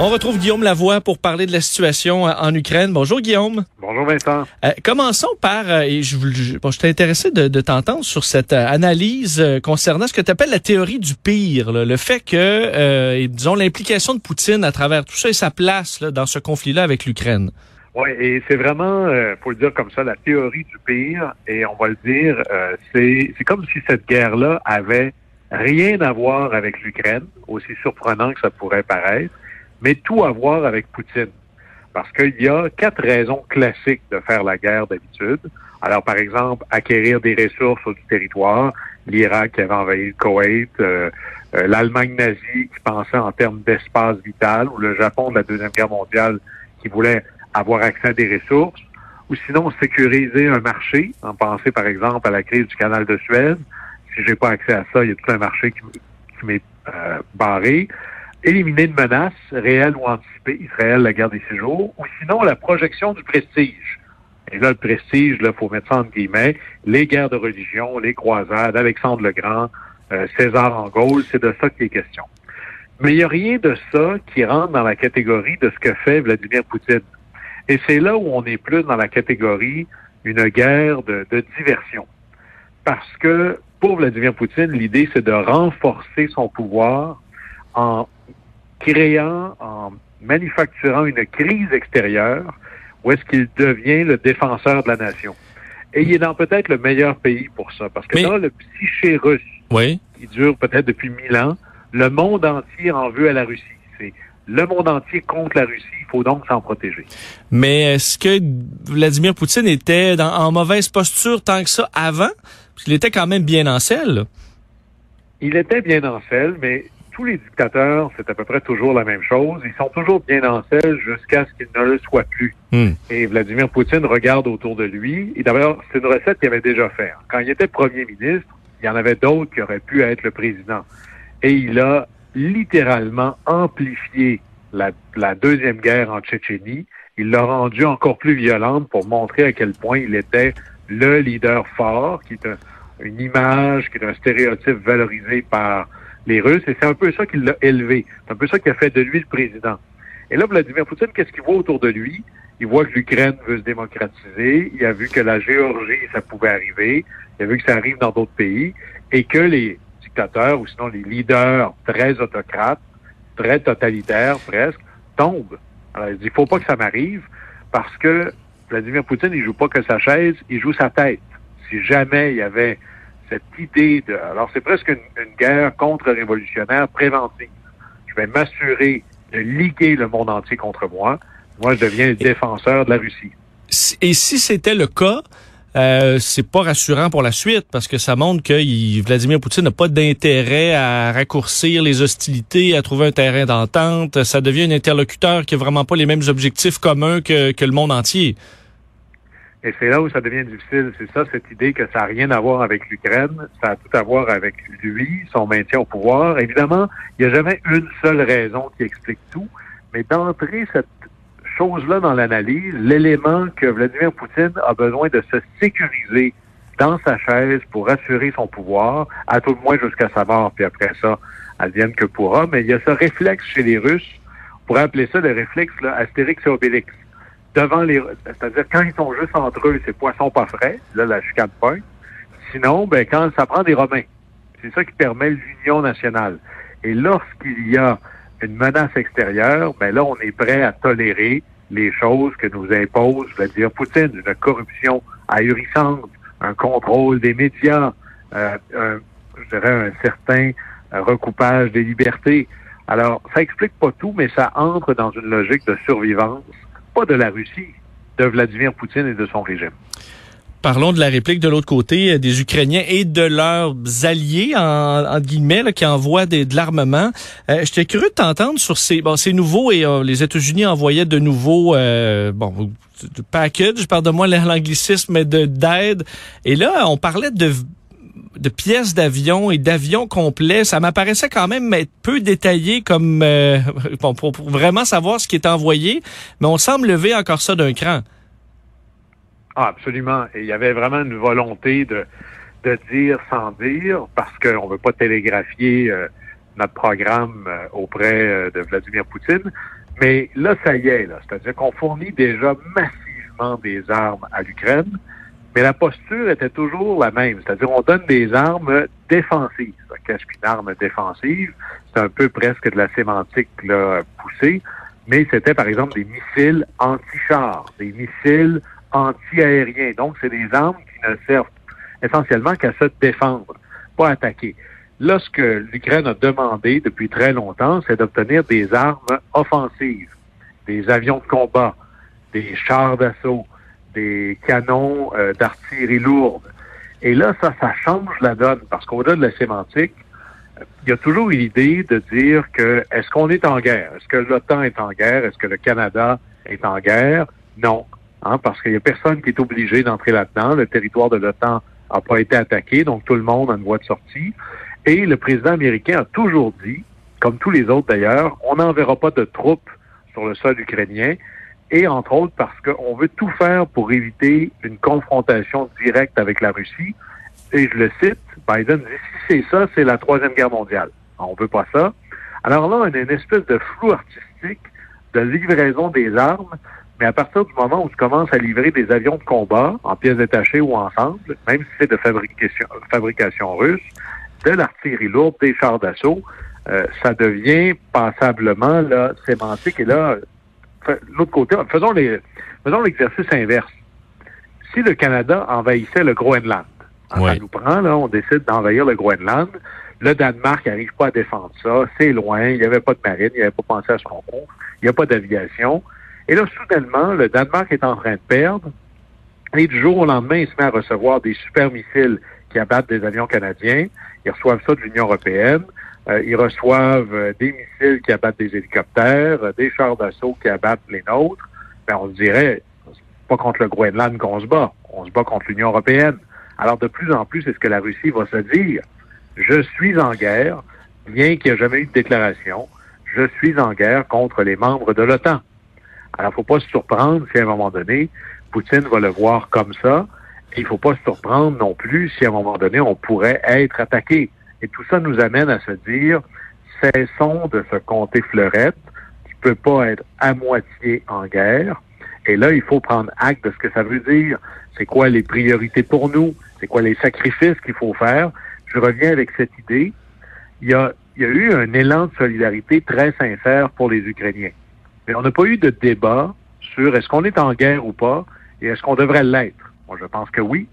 On retrouve Guillaume Lavoie pour parler de la situation euh, en Ukraine. Bonjour Guillaume. Bonjour Vincent. Euh, commençons par, euh, et je, je, bon, je intéressé de, de t'entendre sur cette euh, analyse concernant ce que tu appelles la théorie du pire, là, le fait que, et, disons, l'implication de Poutine à travers tout ça et sa place là, dans ce conflit-là avec l'Ukraine. Oui, et c'est vraiment, euh, faut le dire comme ça, la théorie du pire, et on va le dire, c'est c'est comme si cette guerre-là avait rien à voir avec l'Ukraine, aussi surprenant que ça pourrait paraître mais tout à voir avec Poutine. Parce qu'il y a quatre raisons classiques de faire la guerre d'habitude. Alors, par exemple, acquérir des ressources du territoire, l'Irak qui avait envahi le Koweït, euh, euh, l'Allemagne nazie qui pensait en termes d'espace vital, ou le Japon de la Deuxième Guerre mondiale qui voulait avoir accès à des ressources, ou sinon sécuriser un marché, en penser par exemple à la crise du canal de Suez. Si j'ai pas accès à ça, il y a tout un marché qui, qui m'est euh, barré éliminer une menace réelle ou anticipée, Israël, la guerre des six jours, ou sinon la projection du prestige. Et là, le prestige, il faut mettre ça entre guillemets, les guerres de religion, les croisades, Alexandre le Grand, euh, César en Gaule, c'est de ça qu'il est question. Mais il n'y a rien de ça qui rentre dans la catégorie de ce que fait Vladimir Poutine. Et c'est là où on est plus dans la catégorie une guerre de, de diversion. Parce que pour Vladimir Poutine, l'idée, c'est de renforcer son pouvoir en créant, en manufacturant une crise extérieure où est-ce qu'il devient le défenseur de la nation. Et il est dans peut-être le meilleur pays pour ça, parce que Mais... dans le psyché russe, oui. qui dure peut-être depuis mille ans, le monde entier en veut à la Russie. C'est le monde entier contre la Russie, il faut donc s'en protéger. Mais est-ce que Vladimir Poutine était dans, en mauvaise posture tant que ça avant? Parce qu'il était quand même bien en selle. Il était bien en selle, mais tous les dictateurs, c'est à peu près toujours la même chose. Ils sont toujours bien en selle jusqu'à ce qu'ils ne le soient plus. Hmm. Et Vladimir Poutine regarde autour de lui. Et d'ailleurs, c'est une recette qu'il avait déjà fait. Quand il était premier ministre, il y en avait d'autres qui auraient pu être le président. Et il a littéralement amplifié la, la deuxième guerre en Tchétchénie. Il l'a rendue encore plus violente pour montrer à quel point il était le leader fort, qui est un, une image, qui est un stéréotype valorisé par les Russes, et c'est un peu ça qui l'a élevé. C'est un peu ça qui a fait de lui le président. Et là, Vladimir Poutine, qu'est-ce qu'il voit autour de lui? Il voit que l'Ukraine veut se démocratiser, il a vu que la Géorgie, ça pouvait arriver, il a vu que ça arrive dans d'autres pays, et que les dictateurs, ou sinon les leaders très autocrates, très totalitaires presque, tombent. Alors, il dit, il faut pas que ça m'arrive, parce que Vladimir Poutine, il joue pas que sa chaise, il joue sa tête. Si jamais il y avait cette idée de... Alors, c'est presque une, une guerre contre-révolutionnaire préventive. Je vais m'assurer de liguer le monde entier contre moi. Moi, je deviens le défenseur de la Russie. Et si c'était le cas, euh, c'est pas rassurant pour la suite parce que ça montre que il, Vladimir Poutine n'a pas d'intérêt à raccourcir les hostilités, à trouver un terrain d'entente. Ça devient un interlocuteur qui a vraiment pas les mêmes objectifs communs que, que le monde entier. Et c'est là où ça devient difficile. C'est ça, cette idée que ça n'a rien à voir avec l'Ukraine, ça a tout à voir avec lui, son maintien au pouvoir. Évidemment, il n'y a jamais une seule raison qui explique tout, mais d'entrer cette chose-là dans l'analyse, l'élément que Vladimir Poutine a besoin de se sécuriser dans sa chaise pour assurer son pouvoir, à tout le moins jusqu'à sa mort, puis après ça, advienne que pourra. Mais il y a ce réflexe chez les Russes, on pourrait appeler ça le réflexe là, Astérix et Obélix devant les... C'est-à-dire, quand ils sont juste entre eux, c'est poisson pas frais. Là, la chicane point. Sinon, ben, quand ça prend des Romains. C'est ça qui permet l'union nationale. Et lorsqu'il y a une menace extérieure, ben là, on est prêt à tolérer les choses que nous impose, je vais dire, Poutine, une corruption ahurissante, un contrôle des médias, euh, un, je dirais un certain recoupage des libertés. Alors, ça explique pas tout, mais ça entre dans une logique de survivance pas de la Russie, de Vladimir Poutine et de son régime. Parlons de la réplique de l'autre côté des Ukrainiens et de leurs alliés, en, guillemets, là, qui envoient des, de l'armement. Euh, J'étais curieux de t'entendre sur ces, bon, ces nouveaux, et euh, les États-Unis envoyaient de nouveaux, euh, bon, de package, pardonne-moi l'anglicisme, mais d'aide. Et là, on parlait de de pièces d'avion et d'avions complets, ça m'apparaissait quand même être peu détaillé comme euh, pour, vraiment savoir ce qui est envoyé, mais on semble lever encore ça d'un cran. Ah, absolument. Et il y avait vraiment une volonté de, de dire sans dire, parce qu'on ne veut pas télégraphier euh, notre programme euh, auprès de Vladimir Poutine. Mais là, ça y est, là. C'est-à-dire qu'on fournit déjà massivement des armes à l'Ukraine, mais la posture était toujours la même. C'est-à-dire, on donne des armes défensives. Qu'est-ce qu'une arme défensive? C'est un peu presque de la sémantique là, poussée, mais c'était par exemple des missiles anti-chars, des missiles anti-aériens. Donc, c'est des armes qui ne servent essentiellement qu'à se défendre, pas attaquer. Là, ce que l'Ukraine a demandé depuis très longtemps, c'est d'obtenir des armes offensives, des avions de combat, des chars d'assaut, des canons euh, d'artillerie lourde. Et là, ça, ça change la donne, parce qu'au-delà de la sémantique, il y a toujours une idée de dire que est-ce qu'on est en guerre? Est-ce que l'OTAN est en guerre? Est-ce que le Canada est en guerre? Non. Hein, parce qu'il n'y a personne qui est obligé d'entrer là-dedans. Le territoire de l'OTAN n'a pas été attaqué, donc tout le monde a une voie de sortie. Et le président américain a toujours dit, comme tous les autres d'ailleurs, on n'enverra pas de troupes sur le sol ukrainien, et entre autres parce qu'on veut tout faire pour éviter une confrontation directe avec la Russie. Et je le cite, Biden dit, si c'est ça, c'est la Troisième Guerre mondiale. On veut pas ça. Alors là, on a une espèce de flou artistique de livraison des armes, mais à partir du moment où tu commences à livrer des avions de combat en pièces détachées ou ensemble, même si c'est de fabrication, russe, de l'artillerie lourde, des chars d'assaut, euh, ça devient passablement là, sémantique. Et là, l'autre côté, faisons les, faisons l'exercice inverse. Si le Canada envahissait le Groenland, hein, ça nous prend, là, on décide d'envahir le Groenland, le Danemark n'arrive pas à défendre ça, c'est loin, il n'y avait pas de marine, il avait pas pensé à son compte, il n'y a pas d'aviation. Et là, soudainement, le Danemark est en train de perdre, et du jour au lendemain, il se met à recevoir des super missiles qui abattent des avions canadiens. Ils reçoivent ça de l'Union européenne. Euh, ils reçoivent euh, des missiles qui abattent des hélicoptères, euh, des chars d'assaut qui abattent les nôtres. Ben, on se dirait, c'est pas contre le Groenland qu'on se bat, on se bat contre l'Union européenne. Alors de plus en plus, c'est ce que la Russie va se dire. Je suis en guerre, bien qu'il n'y ait jamais eu de déclaration. Je suis en guerre contre les membres de l'OTAN. Alors, faut pas se surprendre si à un moment donné, Poutine va le voir comme ça il faut pas se surprendre non plus si à un moment donné, on pourrait être attaqué. Et tout ça nous amène à se dire, cessons de se compter fleurette. Tu peux pas être à moitié en guerre. Et là, il faut prendre acte de ce que ça veut dire. C'est quoi les priorités pour nous? C'est quoi les sacrifices qu'il faut faire? Je reviens avec cette idée. Il y a, il y a eu un élan de solidarité très sincère pour les Ukrainiens. Mais on n'a pas eu de débat sur est-ce qu'on est en guerre ou pas et est-ce qu'on devrait l'être. Moi, je pense que oui.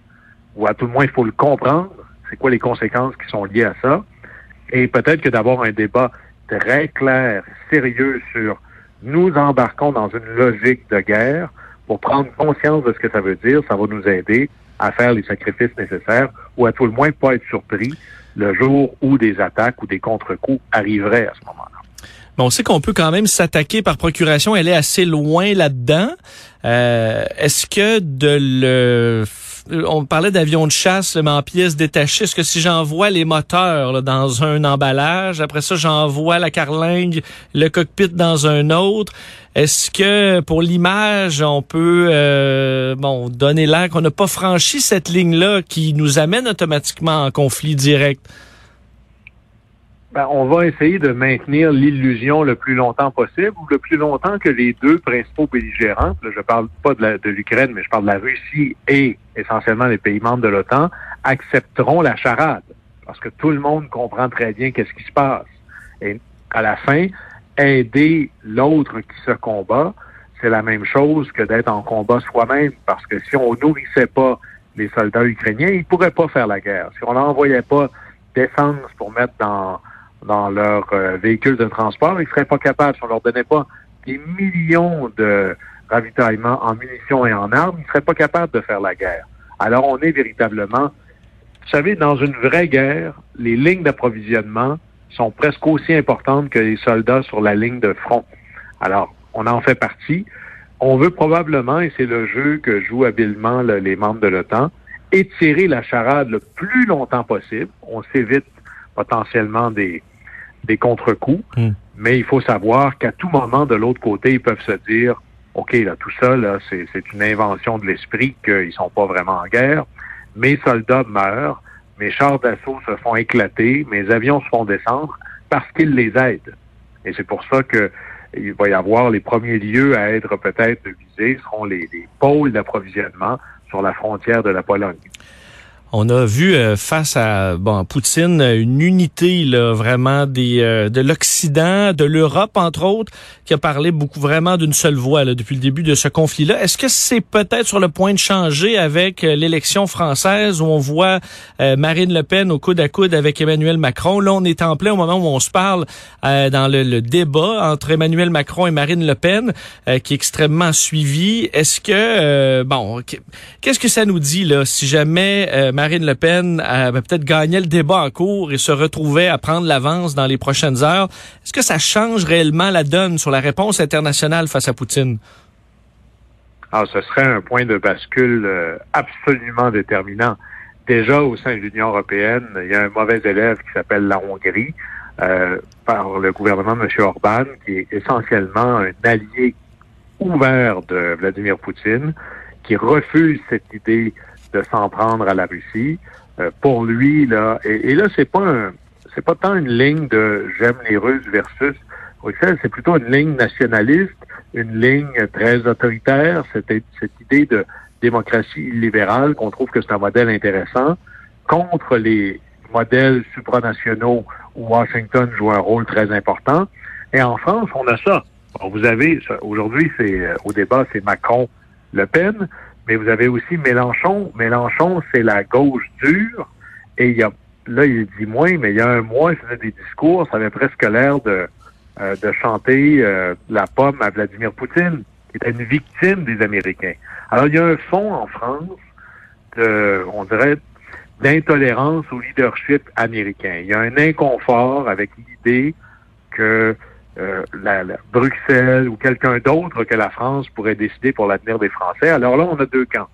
Ou à tout le moins, il faut le comprendre. C'est quoi les conséquences qui sont liées à ça? Et peut-être que d'avoir un débat très clair, sérieux sur nous embarquons dans une logique de guerre pour prendre conscience de ce que ça veut dire, ça va nous aider à faire les sacrifices nécessaires ou à tout le moins pas être surpris le jour où des attaques ou des contre-coups arriveraient à ce moment-là. Mais on sait qu'on peut quand même s'attaquer par procuration. Elle est assez loin là-dedans. Euh, Est-ce que de le on parlait d'avions de chasse, mais en pièces détachées. Est-ce que si j'envoie les moteurs dans un emballage, après ça j'envoie la carlingue, le cockpit dans un autre, est-ce que pour l'image on peut euh, bon donner l'air qu'on n'a pas franchi cette ligne-là qui nous amène automatiquement en conflit direct? Ben, on va essayer de maintenir l'illusion le plus longtemps possible, ou le plus longtemps que les deux principaux belligérants, là, je parle pas de l'Ukraine, mais je parle de la Russie et essentiellement les pays membres de l'OTAN, accepteront la charade. Parce que tout le monde comprend très bien qu'est-ce qui se passe. Et à la fin, aider l'autre qui se combat, c'est la même chose que d'être en combat soi-même. Parce que si on nourrissait pas les soldats ukrainiens, ils pourraient pas faire la guerre. Si on n'envoyait pas d'essence pour mettre dans dans leur euh, véhicule de transport, ils seraient pas capables, si on leur donnait pas des millions de ravitaillements en munitions et en armes, ils seraient pas capables de faire la guerre. Alors on est véritablement, vous savez, dans une vraie guerre, les lignes d'approvisionnement sont presque aussi importantes que les soldats sur la ligne de front. Alors, on en fait partie. On veut probablement, et c'est le jeu que jouent habilement les membres de l'OTAN, étirer la charade le plus longtemps possible. On s'évite potentiellement des, des contre-coups. Hmm. Mais il faut savoir qu'à tout moment, de l'autre côté, ils peuvent se dire, OK, là, tout ça, là, c'est, une invention de l'esprit qu'ils sont pas vraiment en guerre. Mes soldats meurent, mes chars d'assaut se font éclater, mes avions se font descendre parce qu'ils les aident. Et c'est pour ça que il va y avoir les premiers lieux à être peut-être visés seront les, les pôles d'approvisionnement sur la frontière de la Pologne. On a vu euh, face à bon Poutine une unité là vraiment des euh, de l'Occident, de l'Europe entre autres, qui a parlé beaucoup vraiment d'une seule voix là, depuis le début de ce conflit-là. Est-ce que c'est peut-être sur le point de changer avec euh, l'élection française où on voit Marine Le Pen au coude à coude avec Emmanuel Macron? Là, on est en plein au moment où on se parle dans le, le, débat entre Emmanuel Macron et Marine Le Pen, qui est extrêmement suivi. Est-ce que bon, qu'est-ce que ça nous dit là si jamais Marine Le Pen a peut-être gagné le débat en cours et se retrouvait à prendre l'avance dans les prochaines heures. Est-ce que ça change réellement la donne sur la réponse internationale face à Poutine? Alors, ah, ce serait un point de bascule euh, absolument déterminant. Déjà, au sein de l'Union européenne, il y a un mauvais élève qui s'appelle la Hongrie, euh, par le gouvernement de M. Orban, qui est essentiellement un allié ouvert de Vladimir Poutine, qui refuse cette idée de s'en prendre à la Russie. Euh, pour lui, là, et, là, c'est pas un, c'est pas tant une ligne de j'aime les Russes versus Bruxelles, c'est plutôt une ligne nationaliste, une ligne très autoritaire, cette, cette idée de démocratie libérale qu'on trouve que c'est un modèle intéressant, contre les modèles supranationaux où Washington joue un rôle très important. Et en France, on a ça. vous avez, aujourd'hui, c'est euh, au débat, c'est Macron-Le Pen, mais vous avez aussi Mélenchon. Mélenchon, c'est la gauche dure. Et il y a, là, il dit moins, mais il y a un mois, il faisait des discours. Ça avait presque l'air de, euh, de chanter euh, la pomme à Vladimir Poutine, qui était une victime des Américains. Alors, il y a un fond en France de, on dirait, d'intolérance au leadership américain. Il y a un inconfort avec l'idée que euh, la, Bruxelles ou quelqu'un d'autre que la France pourrait décider pour l'avenir des Français. Alors là, on a deux camps.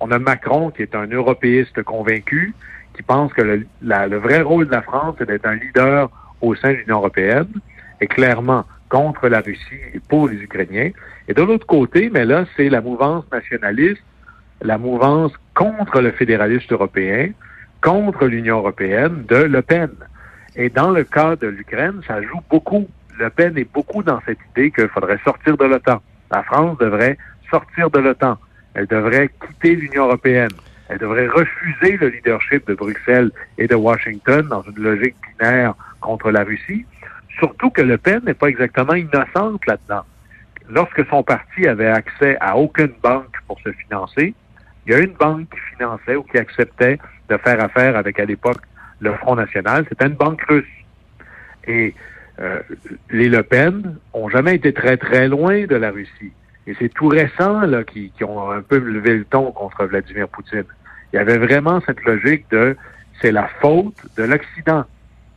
On a Macron, qui est un européiste convaincu, qui pense que le, le vrai rôle de la France, c'est d'être un leader au sein de l'Union européenne, et clairement contre la Russie et pour les Ukrainiens. Et de l'autre côté, mais là, c'est la mouvance nationaliste, la mouvance contre le fédéraliste européen, contre l'Union européenne de Le Pen. Et dans le cas de l'Ukraine, ça joue beaucoup le Pen est beaucoup dans cette idée qu'il faudrait sortir de l'OTAN. La France devrait sortir de l'OTAN. Elle devrait quitter l'Union européenne. Elle devrait refuser le leadership de Bruxelles et de Washington dans une logique binaire contre la Russie. Surtout que Le Pen n'est pas exactement innocente là-dedans. Lorsque son parti avait accès à aucune banque pour se financer, il y a une banque qui finançait ou qui acceptait de faire affaire avec, à l'époque, le Front National. C'était une banque russe. Et euh, les Le Pen ont jamais été très très loin de la Russie. Et c'est tout récent là qui, qui, ont un peu levé le ton contre Vladimir Poutine. Il y avait vraiment cette logique de c'est la faute de l'Occident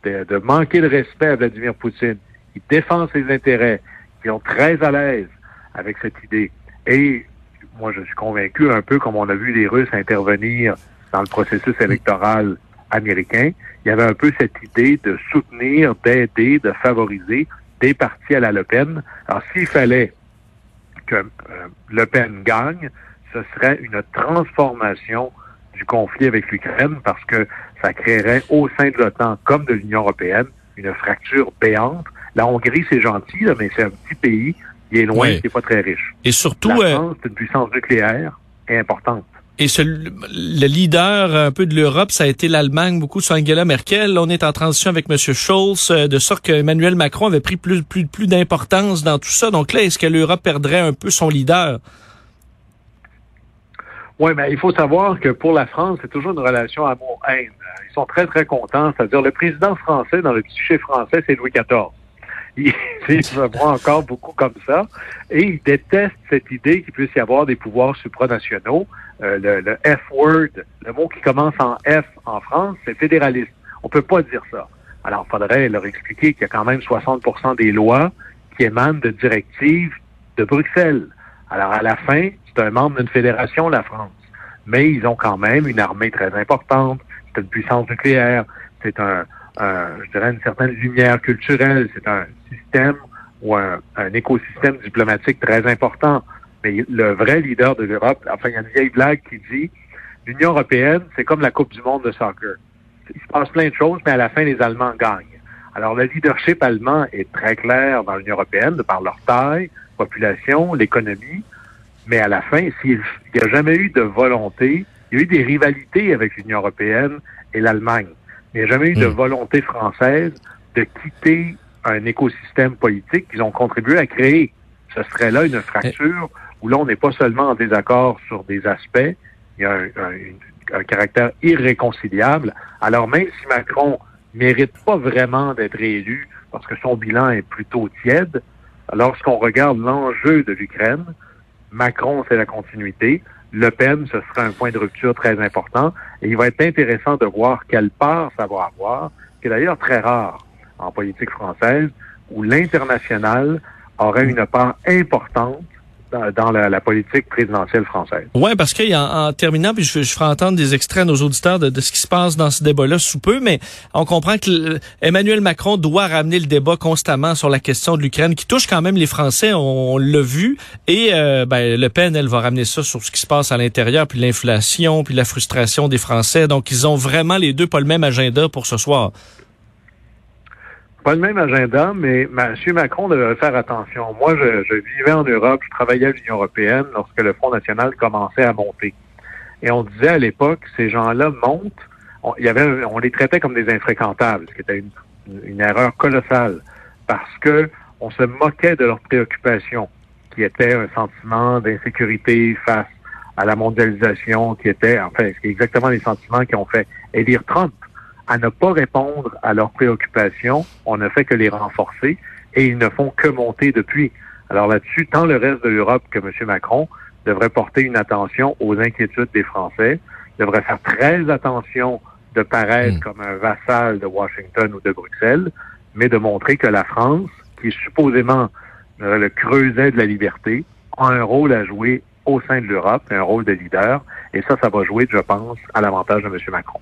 de, de, manquer de respect à Vladimir Poutine. Il défend ses intérêts. Ils sont très à l'aise avec cette idée. Et moi, je suis convaincu, un peu comme on a vu les Russes intervenir dans le processus électoral américain, il y avait un peu cette idée de soutenir, d'aider, de favoriser des partis à la Le Pen. Alors, s'il fallait que euh, Le Pen gagne, ce serait une transformation du conflit avec l'Ukraine parce que ça créerait au sein de l'OTAN comme de l'Union européenne une fracture béante. La Hongrie, c'est gentil, mais c'est un petit pays, il est loin, il n'est pas très riche. Et surtout, la euh, France, c'est une puissance nucléaire importante. Et ce, le leader un peu de l'Europe, ça a été l'Allemagne, beaucoup sur Angela Merkel. on est en transition avec M. Scholz, euh, de sorte que Emmanuel Macron avait pris plus, plus, plus d'importance dans tout ça. Donc là, est-ce que l'Europe perdrait un peu son leader? Oui, mais il faut savoir que pour la France, c'est toujours une relation amour-haine. Ils sont très, très contents. C'est-à-dire, le président français, dans le cliché français, c'est Louis XIV. Il, voit encore beaucoup comme ça. Et il déteste cette idée qu'il puisse y avoir des pouvoirs supranationaux. Euh, le, F-word, le mot qui commence en F en France, c'est fédéraliste. On peut pas dire ça. Alors, il faudrait leur expliquer qu'il y a quand même 60% des lois qui émanent de directives de Bruxelles. Alors, à la fin, c'est un membre d'une fédération, la France. Mais ils ont quand même une armée très importante, c'est une puissance nucléaire, c'est un, je dirais, une certaine lumière culturelle, c'est un système ou un écosystème diplomatique très important. Mais le vrai leader de l'Europe, enfin, il y a une vieille blague qui dit l'Union européenne, c'est comme la Coupe du monde de soccer. Il se passe plein de choses, mais à la fin, les Allemands gagnent. Alors, le leadership allemand est très clair dans l'Union européenne, de par leur taille, population, l'économie. Mais à la fin, s'il n'y a jamais eu de volonté, il y a eu des rivalités avec l'Union européenne et l'Allemagne. Il n'y a jamais eu de hmm. volonté française de quitter un écosystème politique qu'ils ont contribué à créer. Ce serait là une fracture où là, on n'est pas seulement en désaccord sur des aspects, il y a un, caractère irréconciliable. Alors même si Macron mérite pas vraiment d'être réélu parce que son bilan est plutôt tiède, lorsqu'on regarde l'enjeu de l'Ukraine, Macron, c'est la continuité. Le Pen, ce sera un point de rupture très important. Et il va être intéressant de voir quelle part ça va avoir, qui est d'ailleurs très rare en politique française, où l'international aurait une part importante dans la, politique présidentielle française. Oui, parce qu'en en terminant, puis je, je, ferai entendre des extraits à nos auditeurs de, ce qui se passe dans ce débat-là sous peu, mais on comprend que Emmanuel Macron doit ramener le débat constamment sur la question de l'Ukraine, qui touche quand même les Français, on, l'a vu, et euh, ben, Le Pen, elle va ramener ça sur ce qui se passe à l'intérieur, puis l'inflation, puis la frustration des Français. Donc, ils ont vraiment les deux pas le même agenda pour ce soir pas le même agenda, mais M. Macron devrait faire attention. Moi, je, vivais en Europe, je travaillais à l'Union européenne lorsque le Front national commençait à monter. Et on disait à l'époque, ces gens-là montent, on, y avait, on les traitait comme des infréquentables, ce qui était une, erreur colossale, parce que on se moquait de leurs préoccupations, qui était un sentiment d'insécurité face à la mondialisation, qui était, enfin, exactement les sentiments qui ont fait élire Trump à ne pas répondre à leurs préoccupations. On ne fait que les renforcer et ils ne font que monter depuis. Alors là-dessus, tant le reste de l'Europe que M. Macron devrait porter une attention aux inquiétudes des Français, devrait faire très attention de paraître hmm. comme un vassal de Washington ou de Bruxelles, mais de montrer que la France, qui est supposément euh, le creuset de la liberté, a un rôle à jouer au sein de l'Europe, un rôle de leader, et ça, ça va jouer, je pense, à l'avantage de M. Macron.